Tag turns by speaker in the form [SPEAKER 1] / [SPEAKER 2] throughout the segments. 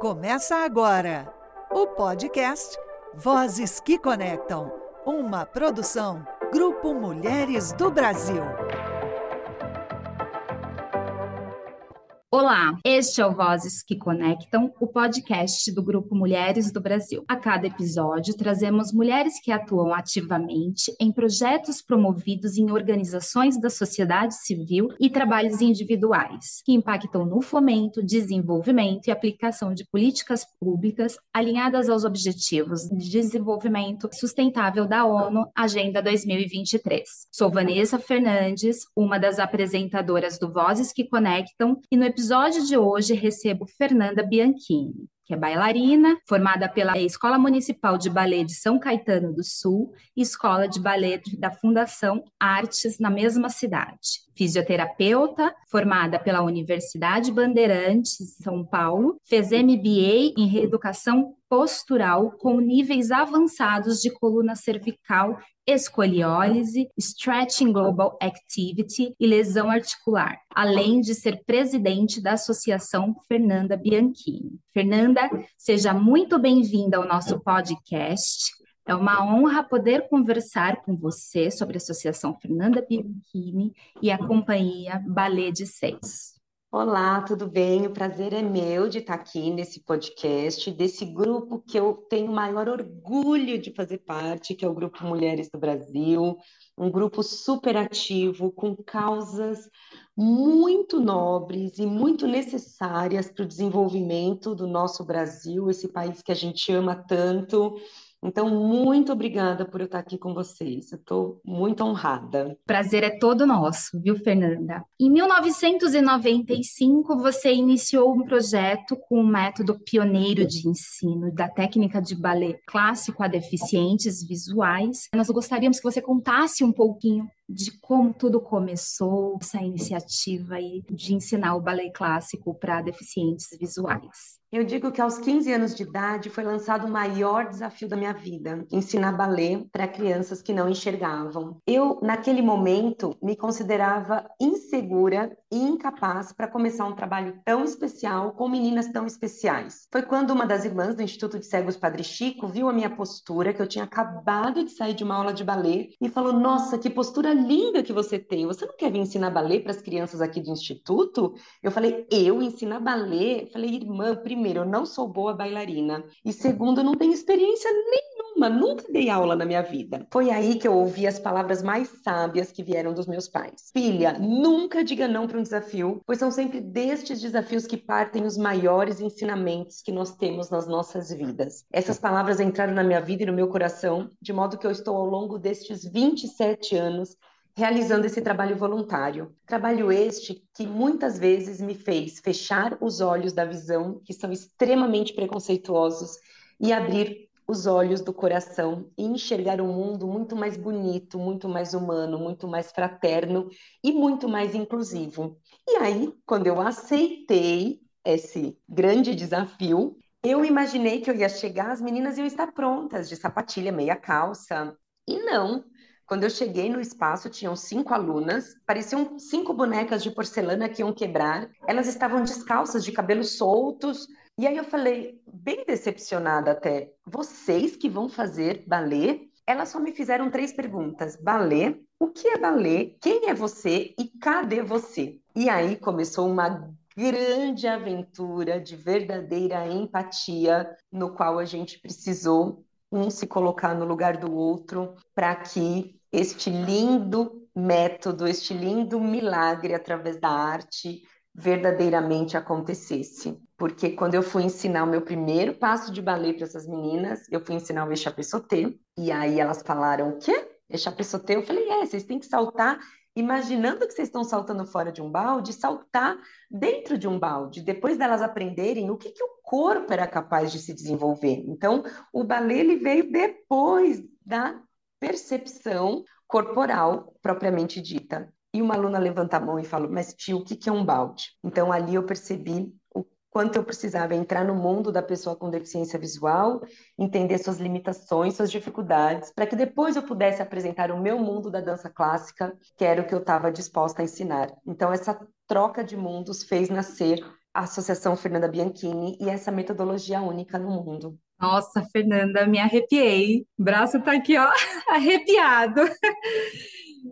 [SPEAKER 1] Começa agora o podcast Vozes que Conectam, uma produção Grupo Mulheres do Brasil.
[SPEAKER 2] Olá, este é o Vozes que Conectam, o podcast do Grupo Mulheres do Brasil. A cada episódio, trazemos mulheres que atuam ativamente em projetos promovidos em organizações da sociedade civil e trabalhos individuais, que impactam no fomento, desenvolvimento e aplicação de políticas públicas alinhadas aos Objetivos de Desenvolvimento Sustentável da ONU, Agenda 2023. Sou Vanessa Fernandes, uma das apresentadoras do Vozes que Conectam, e no episódio episódio de hoje recebo Fernanda Bianchini, que é bailarina, formada pela Escola Municipal de Ballet de São Caetano do Sul e Escola de Ballet da Fundação Artes na mesma cidade. Fisioterapeuta, formada pela Universidade Bandeirantes de São Paulo, fez MBA em Reeducação Postural com níveis avançados de coluna cervical escoliólise, Stretching Global Activity e lesão articular, além de ser presidente da Associação Fernanda Bianchini. Fernanda, seja muito bem-vinda ao nosso podcast. É uma honra poder conversar com você sobre a Associação Fernanda Bianchini e a companhia Ballet de Seis.
[SPEAKER 3] Olá, tudo bem? O prazer é meu de estar aqui nesse podcast, desse grupo que eu tenho o maior orgulho de fazer parte, que é o Grupo Mulheres do Brasil, um grupo super ativo, com causas muito nobres e muito necessárias para o desenvolvimento do nosso Brasil, esse país que a gente ama tanto então, muito obrigada por eu estar aqui com vocês. Eu estou muito honrada.
[SPEAKER 2] Prazer é todo nosso, viu, Fernanda? Em 1995, você iniciou um projeto com um método pioneiro de ensino da técnica de balé clássico a deficientes visuais. Nós gostaríamos que você contasse um pouquinho de como tudo começou, essa iniciativa aí de ensinar o balé clássico para deficientes visuais.
[SPEAKER 3] Eu digo que aos 15 anos de idade foi lançado o maior desafio da minha vida, ensinar balé para crianças que não enxergavam. Eu, naquele momento, me considerava insegura e incapaz para começar um trabalho tão especial com meninas tão especiais. Foi quando uma das irmãs do Instituto de Cegos Padre Chico viu a minha postura, que eu tinha acabado de sair de uma aula de balé, e falou: Nossa, que postura linda que você tem. Você não quer vir ensinar balé para as crianças aqui do instituto? Eu falei, eu ensinar balé? Eu falei, irmã, primeiro, eu não sou boa bailarina. E segundo, eu não tenho experiência nenhuma, nunca dei aula na minha vida. Foi aí que eu ouvi as palavras mais sábias que vieram dos meus pais. Filha, nunca diga não para um desafio, pois são sempre destes desafios que partem os maiores ensinamentos que nós temos nas nossas vidas. Essas palavras entraram na minha vida e no meu coração, de modo que eu estou ao longo destes 27 anos realizando esse trabalho voluntário. Trabalho este que muitas vezes me fez fechar os olhos da visão, que são extremamente preconceituosos, e abrir os olhos do coração e enxergar um mundo muito mais bonito, muito mais humano, muito mais fraterno e muito mais inclusivo. E aí, quando eu aceitei esse grande desafio, eu imaginei que eu ia chegar, as meninas iam estar prontas, de sapatilha, meia calça. E não, quando eu cheguei no espaço, tinham cinco alunas, pareciam cinco bonecas de porcelana que iam quebrar. Elas estavam descalças, de cabelos soltos. E aí eu falei, bem decepcionada até, vocês que vão fazer balé? Elas só me fizeram três perguntas: balé, o que é balé? Quem é você e cadê você? E aí começou uma grande aventura de verdadeira empatia, no qual a gente precisou um se colocar no lugar do outro para que este lindo método, este lindo milagre através da arte verdadeiramente acontecesse. Porque quando eu fui ensinar o meu primeiro passo de balé para essas meninas, eu fui ensinar o sauté, e aí elas falaram, o quê? Sauté? Eu falei, é, vocês têm que saltar imaginando que vocês estão saltando fora de um balde, saltar dentro de um balde, depois delas aprenderem o que, que o corpo era capaz de se desenvolver. Então, o balé ele veio depois da percepção corporal propriamente dita. E uma aluna levanta a mão e fala, mas tio, o que, que é um balde? Então, ali eu percebi quanto eu precisava entrar no mundo da pessoa com deficiência visual, entender suas limitações, suas dificuldades, para que depois eu pudesse apresentar o meu mundo da dança clássica, que era o que eu estava disposta a ensinar. Então, essa troca de mundos fez nascer a Associação Fernanda Bianchini e essa metodologia única no mundo.
[SPEAKER 2] Nossa, Fernanda, me arrepiei. O braço tá aqui, ó, arrepiado.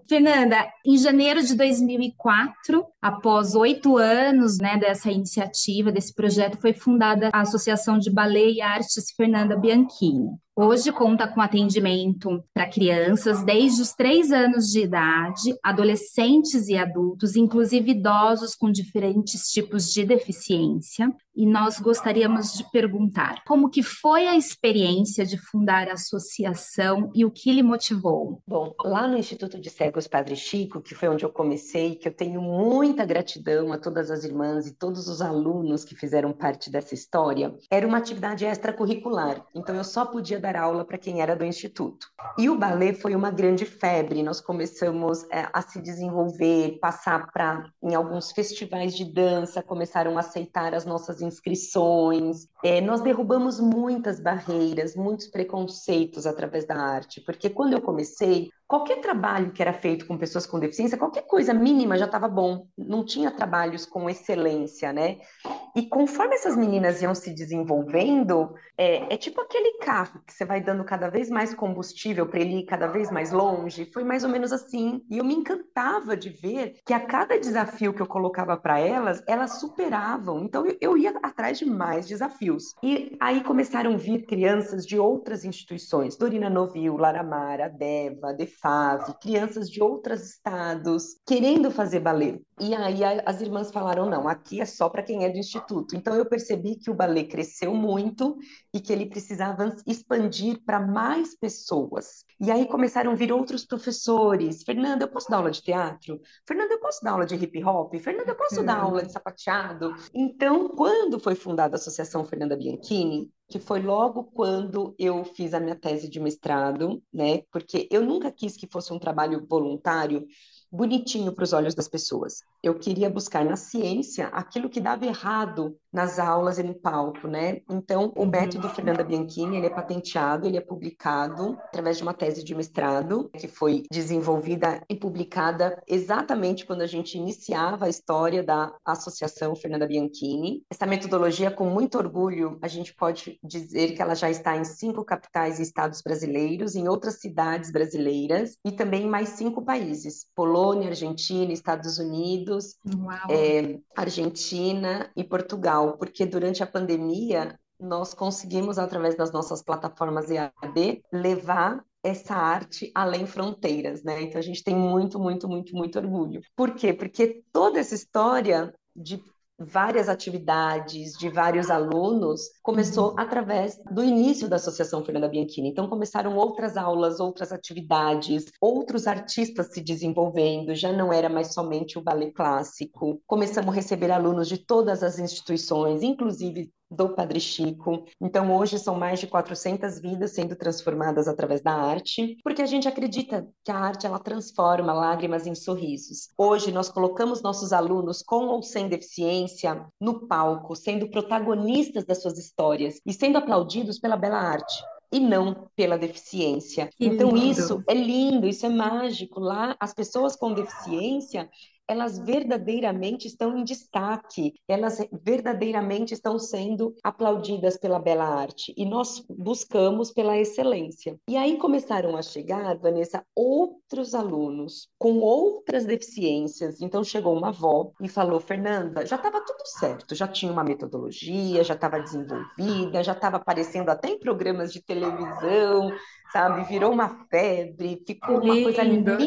[SPEAKER 2] Fernanda, em janeiro de 2004, após oito anos né, dessa iniciativa, desse projeto, foi fundada a Associação de Ballet e Artes Fernanda Bianchini. Hoje conta com atendimento para crianças desde os três anos de idade, adolescentes e adultos, inclusive idosos com diferentes tipos de deficiência. E nós gostaríamos de perguntar como que foi a experiência de fundar a associação e o que lhe motivou?
[SPEAKER 3] Bom, lá no Instituto de Cegos Padre Chico, que foi onde eu comecei, que eu tenho muita gratidão a todas as irmãs e todos os alunos que fizeram parte dessa história, era uma atividade extracurricular. Então eu só podia dar aula para quem era do instituto. E o balé foi uma grande febre. Nós começamos é, a se desenvolver, passar para em alguns festivais de dança, começaram a aceitar as nossas inscrições. É, nós derrubamos muitas barreiras, muitos preconceitos através da arte, porque quando eu comecei, qualquer trabalho que era feito com pessoas com deficiência, qualquer coisa mínima já estava bom. Não tinha trabalhos com excelência, né? E conforme essas meninas iam se desenvolvendo, é, é tipo aquele carro que você vai dando cada vez mais combustível para ele ir cada vez mais longe. Foi mais ou menos assim. E eu me encantava de ver que a cada desafio que eu colocava para elas, elas superavam. Então eu, eu ia atrás de mais desafios. E aí começaram a vir crianças de outras instituições, Dorina Novil, Laramara, Deva, FAV, crianças de outros estados querendo fazer balé. E aí as irmãs falaram: não, aqui é só para quem é do instituto. Então eu percebi que o balé cresceu muito e que ele precisava expandir para mais pessoas. E aí começaram a vir outros professores. Fernanda, eu posso dar aula de teatro? Fernanda, eu posso dar aula de hip hop? Fernanda, eu posso dar aula de sapateado? Então, quando foi fundada a Associação Fernanda Bianchini, que foi logo quando eu fiz a minha tese de mestrado, né? Porque eu nunca quis que fosse um trabalho voluntário, bonitinho para os olhos das pessoas. Eu queria buscar na ciência aquilo que dava errado nas aulas e no palco, né? Então, o uhum. método Fernanda Bianchini, ele é patenteado, ele é publicado através de uma tese de mestrado que foi desenvolvida e publicada exatamente quando a gente iniciava a história da Associação Fernanda Bianchini. Essa metodologia, com muito orgulho, a gente pode dizer que ela já está em cinco capitais e estados brasileiros, em outras cidades brasileiras e também em mais cinco países: Polônia, Argentina, Estados Unidos, é, Argentina e Portugal porque durante a pandemia nós conseguimos, através das nossas plataformas EAD, levar essa arte além fronteiras, né? Então a gente tem muito, muito, muito, muito orgulho. Por quê? Porque toda essa história de várias atividades de vários alunos começou uhum. através do início da Associação Fernanda Bianchini. Então começaram outras aulas, outras atividades, outros artistas se desenvolvendo, já não era mais somente o ballet clássico. Começamos a receber alunos de todas as instituições, inclusive do Padre Chico. Então, hoje são mais de 400 vidas sendo transformadas através da arte, porque a gente acredita que a arte ela transforma lágrimas em sorrisos. Hoje nós colocamos nossos alunos com ou sem deficiência no palco, sendo protagonistas das suas histórias e sendo aplaudidos pela bela arte e não pela deficiência. Que então lindo. isso é lindo, isso é mágico. Lá as pessoas com deficiência, elas verdadeiramente estão em destaque, elas verdadeiramente estão sendo aplaudidas pela bela arte e nós buscamos pela excelência. E aí começaram a chegar, Vanessa, outros alunos com outras deficiências. Então chegou uma avó e falou: Fernanda, já estava tudo certo, já tinha uma metodologia, já estava desenvolvida, já estava aparecendo até em programas de televisão, sabe? Virou uma febre, ficou uma coisa linda.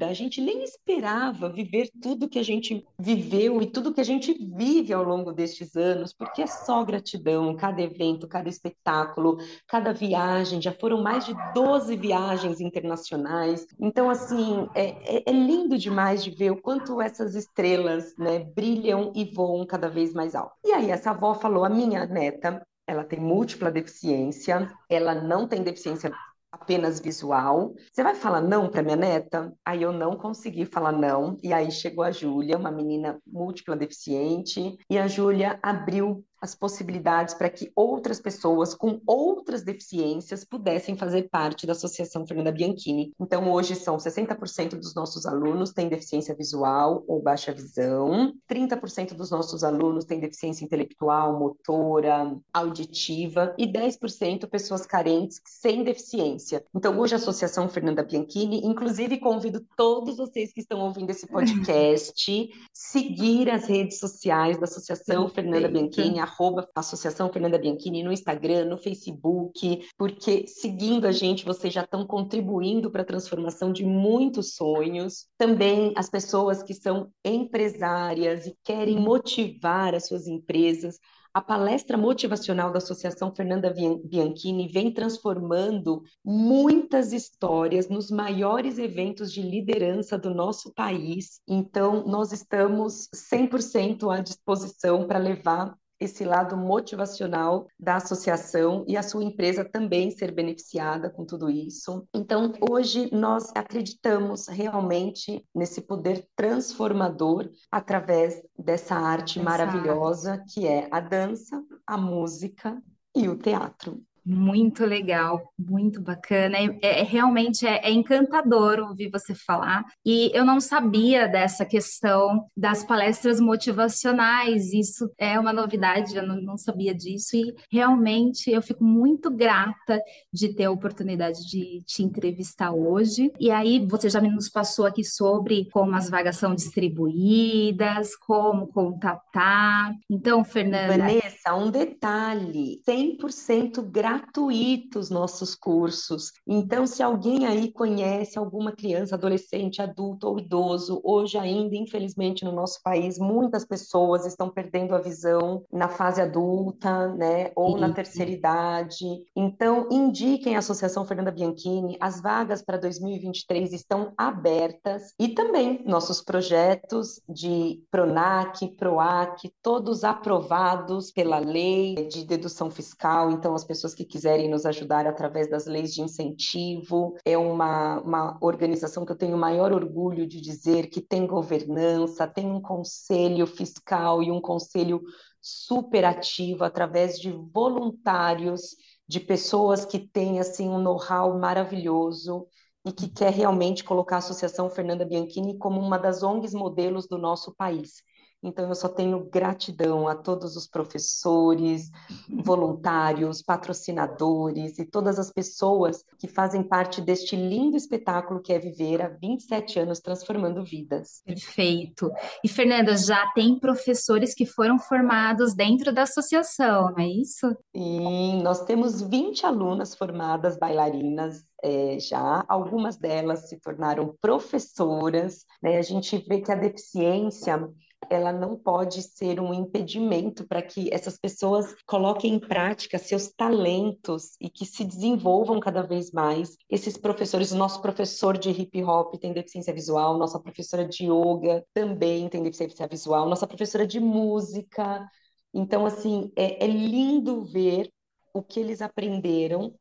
[SPEAKER 3] A gente nem esperava viver tudo que a gente viveu e tudo que a gente vive ao longo destes anos, porque é só gratidão, cada evento, cada espetáculo, cada viagem, já foram mais de 12 viagens internacionais. Então, assim, é, é, é lindo demais de ver o quanto essas estrelas, né, brilham e voam cada vez mais alto. E aí, essa avó falou: a minha neta ela tem múltipla deficiência, ela não tem deficiência apenas visual. Você vai falar não para minha neta? Aí eu não consegui falar não. E aí chegou a Júlia, uma menina múltipla deficiente, e a Júlia abriu as possibilidades para que outras pessoas com outras deficiências pudessem fazer parte da Associação Fernanda Bianchini. Então, hoje são 60% dos nossos alunos têm deficiência visual ou baixa visão, 30% dos nossos alunos têm deficiência intelectual, motora, auditiva e 10% pessoas carentes sem deficiência. Então, hoje a Associação Fernanda Bianchini, inclusive convido todos vocês que estão ouvindo esse podcast seguir as redes sociais da Associação. Fernanda Bianchini, arroba Associação Fernanda Bianchini no Instagram, no Facebook, porque seguindo a gente, vocês já estão contribuindo para a transformação de muitos sonhos. Também as pessoas que são empresárias e querem motivar as suas empresas a palestra motivacional da Associação Fernanda Bianchini vem transformando muitas histórias nos maiores eventos de liderança do nosso país. Então, nós estamos 100% à disposição para levar esse lado motivacional da associação e a sua empresa também ser beneficiada com tudo isso. Então, hoje nós acreditamos realmente nesse poder transformador através dessa arte maravilhosa que é a dança, a música e o teatro.
[SPEAKER 2] Muito legal, muito bacana. É, é realmente é, é, encantador ouvir você falar. E eu não sabia dessa questão das palestras motivacionais. Isso é uma novidade, eu não, não sabia disso. E realmente eu fico muito grata de ter a oportunidade de te entrevistar hoje. E aí você já nos passou aqui sobre como as vagas são distribuídas, como contatar. Então, Fernanda.
[SPEAKER 3] Vanessa, um detalhe: 100% grátis gratuitos nossos cursos. Então, se alguém aí conhece alguma criança, adolescente, adulto ou idoso, hoje ainda, infelizmente, no nosso país, muitas pessoas estão perdendo a visão na fase adulta, né, ou na terceira idade. Então, indiquem a Associação Fernanda Bianchini, as vagas para 2023 estão abertas e também nossos projetos de Pronac, Proac, todos aprovados pela lei de dedução fiscal, então as pessoas que quiserem nos ajudar através das leis de incentivo. É uma, uma organização que eu tenho o maior orgulho de dizer que tem governança, tem um conselho fiscal e um conselho super ativo através de voluntários, de pessoas que têm assim um know-how maravilhoso e que quer realmente colocar a Associação Fernanda Bianchini como uma das ONGs modelos do nosso país. Então, eu só tenho gratidão a todos os professores, voluntários, patrocinadores e todas as pessoas que fazem parte deste lindo espetáculo que é viver há 27 anos transformando vidas.
[SPEAKER 2] Perfeito. E, Fernanda, já tem professores que foram formados dentro da associação, não é isso?
[SPEAKER 3] Sim, nós temos 20 alunas formadas bailarinas é, já, algumas delas se tornaram professoras, né? A gente vê que a deficiência ela não pode ser um impedimento para que essas pessoas coloquem em prática seus talentos e que se desenvolvam cada vez mais. Esses professores, o nosso professor de hip hop tem deficiência visual, nossa professora de yoga também tem deficiência visual, nossa professora de música. Então, assim, é, é lindo ver o que eles aprenderam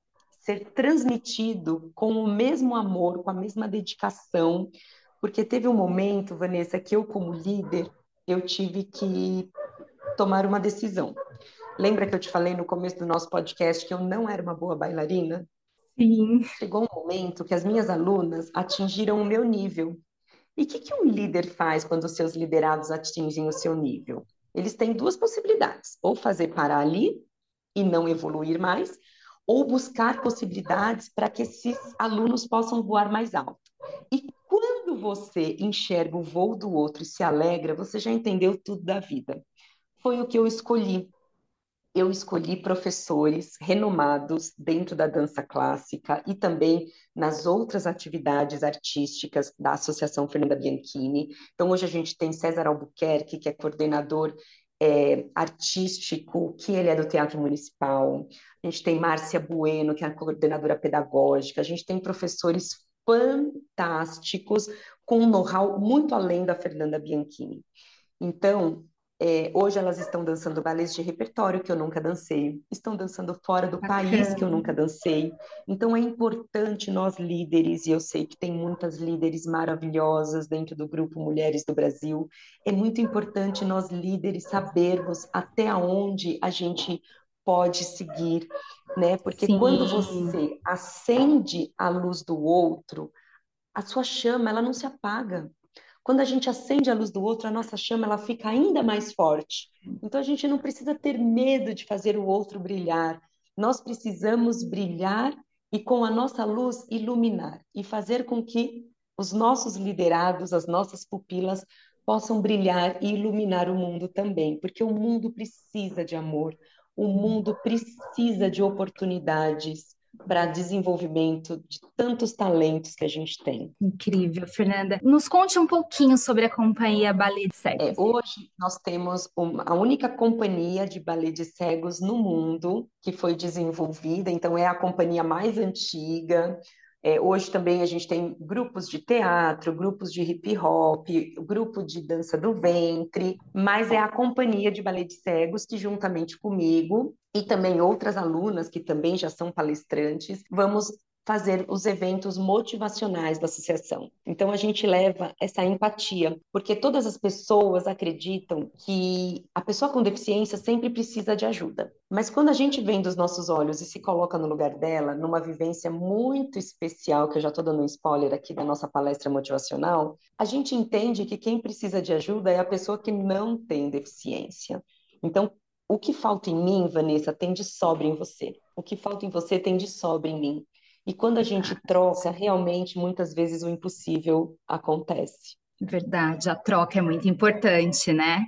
[SPEAKER 3] ser transmitido com o mesmo amor, com a mesma dedicação, porque teve um momento, Vanessa, que eu, como líder, eu tive que tomar uma decisão. Lembra que eu te falei no começo do nosso podcast que eu não era uma boa bailarina?
[SPEAKER 2] Sim.
[SPEAKER 3] Chegou um momento que as minhas alunas atingiram o meu nível. E o que, que um líder faz quando os seus liderados atingem o seu nível? Eles têm duas possibilidades: ou fazer parar ali e não evoluir mais, ou buscar possibilidades para que esses alunos possam voar mais alto. E quando você enxerga o voo do outro e se alegra, você já entendeu tudo da vida. Foi o que eu escolhi. Eu escolhi professores renomados dentro da dança clássica e também nas outras atividades artísticas da Associação Fernanda Bianchini. Então, hoje a gente tem César Albuquerque, que é coordenador é, artístico, que ele é do Teatro Municipal. A gente tem Márcia Bueno, que é a coordenadora pedagógica. A gente tem professores fantásticos, com um know-how muito além da Fernanda Bianchini. Então, É, hoje elas estão dançando balés de repertório que eu nunca dancei, estão dançando fora do Bacana. país que eu nunca dancei. Então é importante nós líderes, e eu sei que tem muitas líderes maravilhosas dentro do grupo Mulheres do Brasil, é muito importante nós líderes sabermos até onde a gente pode seguir, né? Porque Sim. quando você acende a luz do outro, a sua chama ela não se apaga. Quando a gente acende a luz do outro, a nossa chama ela fica ainda mais forte. Então a gente não precisa ter medo de fazer o outro brilhar. Nós precisamos brilhar e com a nossa luz iluminar e fazer com que os nossos liderados, as nossas pupilas possam brilhar e iluminar o mundo também, porque o mundo precisa de amor, o mundo precisa de oportunidades, para desenvolvimento de tantos talentos que a gente tem.
[SPEAKER 2] Incrível, Fernanda. Nos conte um pouquinho sobre a companhia Ballet de Cegos.
[SPEAKER 3] É, hoje nós temos uma, a única companhia de ballet de cegos no mundo que foi desenvolvida, então é a companhia mais antiga. É, hoje também a gente tem grupos de teatro, grupos de hip hop, grupo de dança do ventre, mas é a companhia de ballet de cegos que, juntamente comigo e também outras alunas que também já são palestrantes, vamos fazer os eventos motivacionais da associação. Então a gente leva essa empatia, porque todas as pessoas acreditam que a pessoa com deficiência sempre precisa de ajuda. Mas quando a gente vem dos nossos olhos e se coloca no lugar dela, numa vivência muito especial, que eu já estou dando um spoiler aqui da nossa palestra motivacional, a gente entende que quem precisa de ajuda é a pessoa que não tem deficiência. Então, o que falta em mim, Vanessa, tem de sobra em você. O que falta em você tem de sobra em mim. E quando a gente troca, realmente, muitas vezes o impossível acontece.
[SPEAKER 2] Verdade, a troca é muito importante, né?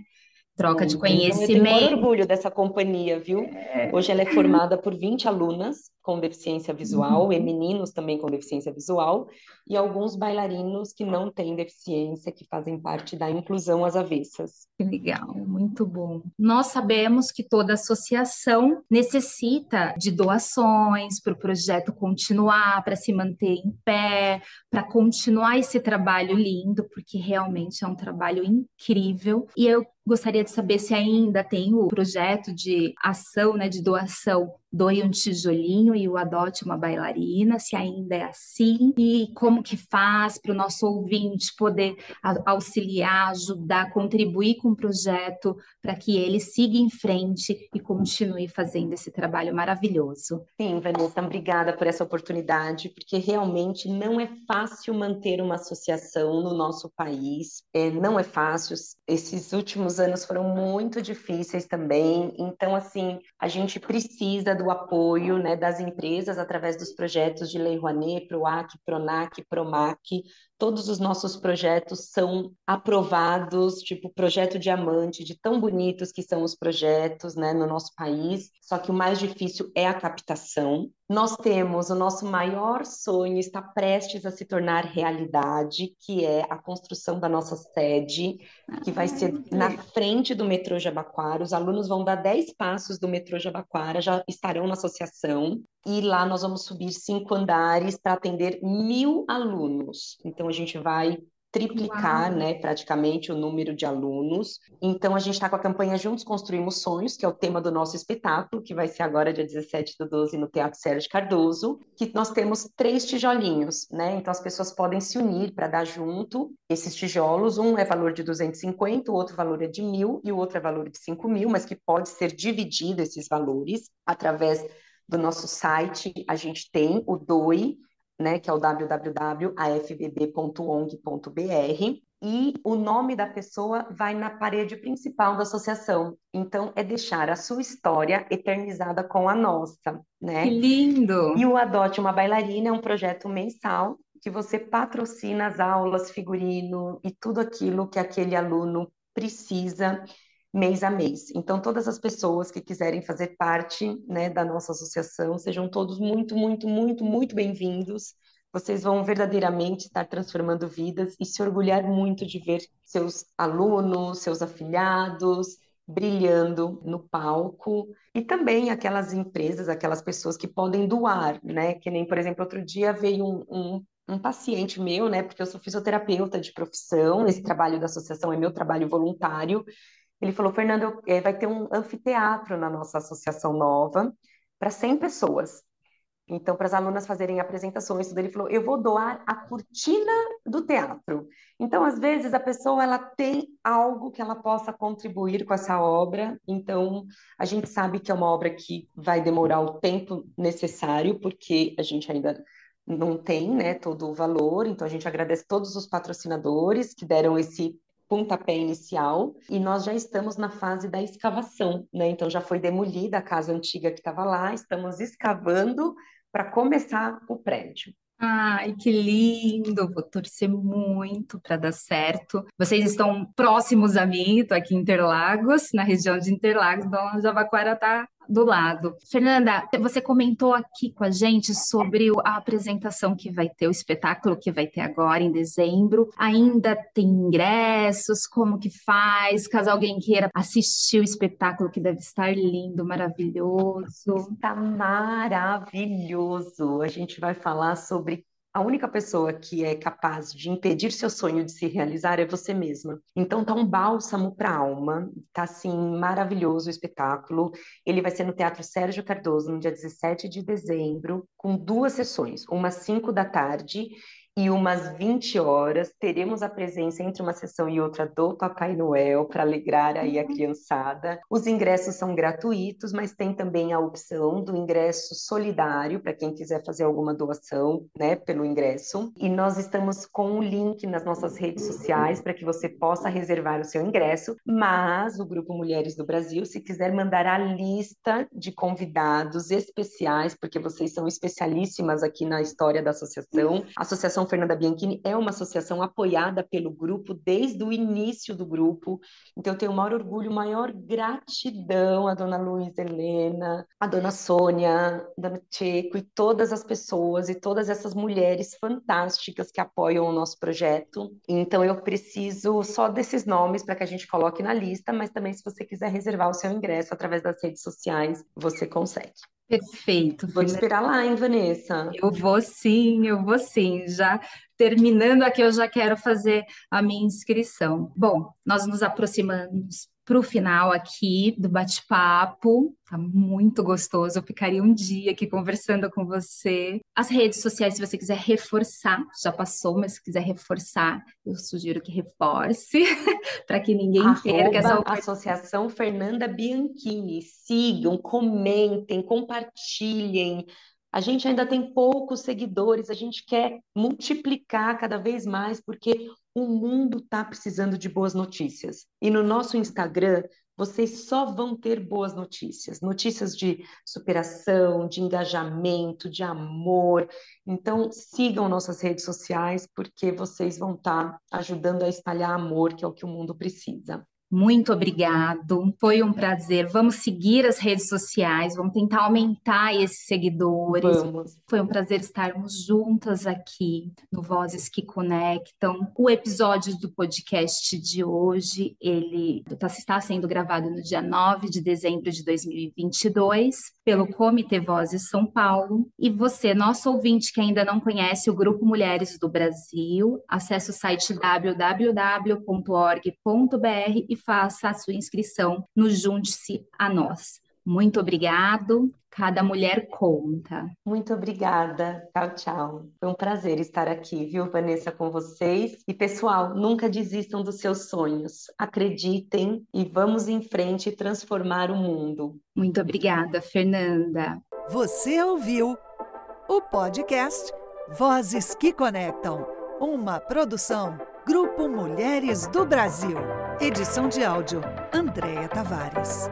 [SPEAKER 2] Troca de conhecimento.
[SPEAKER 3] Eu tenho orgulho dessa companhia, viu? É... Hoje ela é formada por 20 alunas com deficiência visual, uhum. e meninos também com deficiência visual, e alguns bailarinos que não têm deficiência, que fazem parte da inclusão às avessas.
[SPEAKER 2] Que legal, muito bom. Nós sabemos que toda associação necessita de doações para o projeto continuar, para se manter em pé, para continuar esse trabalho lindo, porque realmente é um trabalho incrível. E eu gostaria de saber se ainda tem o projeto de ação, né, de doação doe um tijolinho e o adote uma bailarina, se ainda é assim, e como que faz para o nosso ouvinte poder auxiliar, ajudar, contribuir com o projeto para que ele siga em frente e continue fazendo esse trabalho maravilhoso.
[SPEAKER 3] Sim, Vanessa, obrigada por essa oportunidade, porque realmente não é fácil manter uma associação no nosso país, é, não é fácil, esses últimos anos foram muito difíceis também, então assim, a gente precisa do apoio né, das empresas através dos projetos de Lei Rouanet, PROAC, PRONAC, PROMAC, todos os nossos projetos são aprovados, tipo projeto diamante, de tão bonitos que são os projetos né, no nosso país. Só que o mais difícil é a captação. Nós temos o nosso maior sonho está prestes a se tornar realidade, que é a construção da nossa sede, que vai ser na frente do metrô Jabaquara. Os alunos vão dar 10 passos do metrô Jabaquara, já estarão na associação e lá nós vamos subir cinco andares para atender mil alunos. Então a gente vai triplicar, né, praticamente o número de alunos. Então a gente está com a campanha Juntos Construímos Sonhos, que é o tema do nosso espetáculo, que vai ser agora dia 17 do 12 no Teatro Sérgio Cardoso, que nós temos três tijolinhos, né? Então as pessoas podem se unir para dar junto esses tijolos. Um é valor de 250, o outro valor é de mil e o outro é valor de 5 mil, mas que pode ser dividido esses valores através do nosso site, a gente tem o DOI, né, que é o www.afbb.ong.br, e o nome da pessoa vai na parede principal da associação. Então, é deixar a sua história eternizada com a nossa, né?
[SPEAKER 2] Que lindo!
[SPEAKER 3] E o Adote uma Bailarina é um projeto mensal que você patrocina as aulas, figurino e tudo aquilo que aquele aluno precisa mês a mês. Então, todas as pessoas que quiserem fazer parte né, da nossa associação, sejam todos muito, muito, muito, muito bem-vindos. Vocês vão verdadeiramente estar transformando vidas e se orgulhar muito de ver seus alunos, seus afiliados brilhando no palco e também aquelas empresas, aquelas pessoas que podem doar, né? Que nem, por exemplo, outro dia veio um, um um paciente meu, né, porque eu sou fisioterapeuta de profissão, esse trabalho da associação é meu trabalho voluntário, Ele falou, Fernando, é, vai ter um anfiteatro na nossa associação nova para 100 pessoas. Então, para as alunas fazerem apresentações, tudo, ele falou, eu vou doar a cortina do teatro. Então, às vezes, a pessoa ela tem algo que ela possa contribuir com essa obra. Então, a gente sabe que é uma obra que vai demorar o tempo necessário, porque a gente ainda não tem né, todo o valor. Então, a gente agradece todos os patrocinadores que deram esse pontapé inicial e nós já estamos na fase da escavação, né? Então já foi demolida a casa antiga que estava lá, estamos escavando para começar o prédio.
[SPEAKER 2] Ai, que lindo! Vou torcer muito para dar certo. Vocês estão próximos a mim, estou aqui em Interlagos, na região de Interlagos, então Jabaquara está do lado. Fernanda, você comentou aqui com a gente sobre a apresentação que vai ter, o espetáculo que vai ter agora em dezembro. Ainda tem ingressos? Como que faz? Caso alguém queira assistir o espetáculo, que deve estar lindo, maravilhoso.
[SPEAKER 3] Está maravilhoso. A gente vai falar sobre a única pessoa que é capaz de impedir seu sonho de se realizar é você mesma. Então tá um bálsamo para alma, tá assim maravilhoso o espetáculo. Ele vai ser no Teatro Sérgio Cardoso no dia 17 de dezembro, com duas sessões, uma às 5 da tarde e umas 20 horas teremos a presença entre uma sessão e outra do Papai Noel para alegrar aí a uhum. criançada. Os ingressos são gratuitos, mas tem também a opção do ingresso solidário para quem quiser fazer alguma doação, né, pelo ingresso. E nós estamos com um link nas nossas redes sociais para que você possa reservar o seu ingresso, mas o grupo Mulheres do Brasil, se quiser mandar a lista de convidados especiais, porque vocês são especialíssimas aqui na história da associação. A associação Fernanda Bianchini é uma associação apoiada pelo grupo desde o início do grupo. Então, eu tenho o maior orgulho, maior gratidão à dona Luísa Helena, à dona Sônia, à dona Checo e todas as pessoas e todas essas mulheres fantásticas que apoiam o nosso projeto. Então, eu preciso só desses nomes para que a gente coloque na lista, mas também, se você quiser reservar o seu ingresso através das redes sociais, você consegue.
[SPEAKER 2] Perfeito.
[SPEAKER 3] Vou te esperar lá, hein, Vanessa?
[SPEAKER 2] Eu vou sim, eu vou sim. Já terminando aqui, eu já quero fazer a minha inscrição. Bom, nós nos aproximamos para o final aqui do bate-papo. Tá muito gostoso. Eu ficaria um dia aqui conversando com você. As redes sociais, se você quiser reforçar, já passou, mas se quiser reforçar, eu sugiro que reforce para que ninguém Arroba perca essa
[SPEAKER 3] Associação Fernanda Bianchini. Sigam, comentem, compartilhem. A gente ainda tem poucos seguidores, a gente quer multiplicar cada vez mais, porque o mundo está precisando de boas notícias. E no nosso Instagram, vocês só vão ter boas notícias, notícias de superação, de engajamento, de amor. Então, sigam nossas redes sociais, porque vocês vão estar tá ajudando a espalhar amor, que é o que o mundo precisa.
[SPEAKER 2] Muito obrigado, foi um prazer. Vamos seguir as redes sociais, vamos tentar aumentar esses seguidores.
[SPEAKER 3] Vamos.
[SPEAKER 2] Foi um prazer estarmos juntas aqui no Vozes que Conectam. O episódio do podcast de hoje, ele tá, está sendo gravado no dia 9 de dezembro de 2022 pelo Comitê Vozes São Paulo. E você, nosso ouvinte que ainda não conhece o Grupo Mulheres do Brasil, acesse o site www.org.br e faça a sua inscrição no Junte-se a Nós. Muito obrigado. Cada mulher conta.
[SPEAKER 3] Muito obrigada. Tchau, tchau. Foi um prazer estar aqui, viu, Vanessa, com vocês. E, pessoal, nunca desistam dos seus sonhos. Acreditem e vamos em frente transformar o mundo.
[SPEAKER 2] Muito obrigada, Fernanda.
[SPEAKER 1] Você ouviu o podcast Vozes que Conectam uma produção Grupo Mulheres do Brasil. Edição de áudio Andréa Tavares.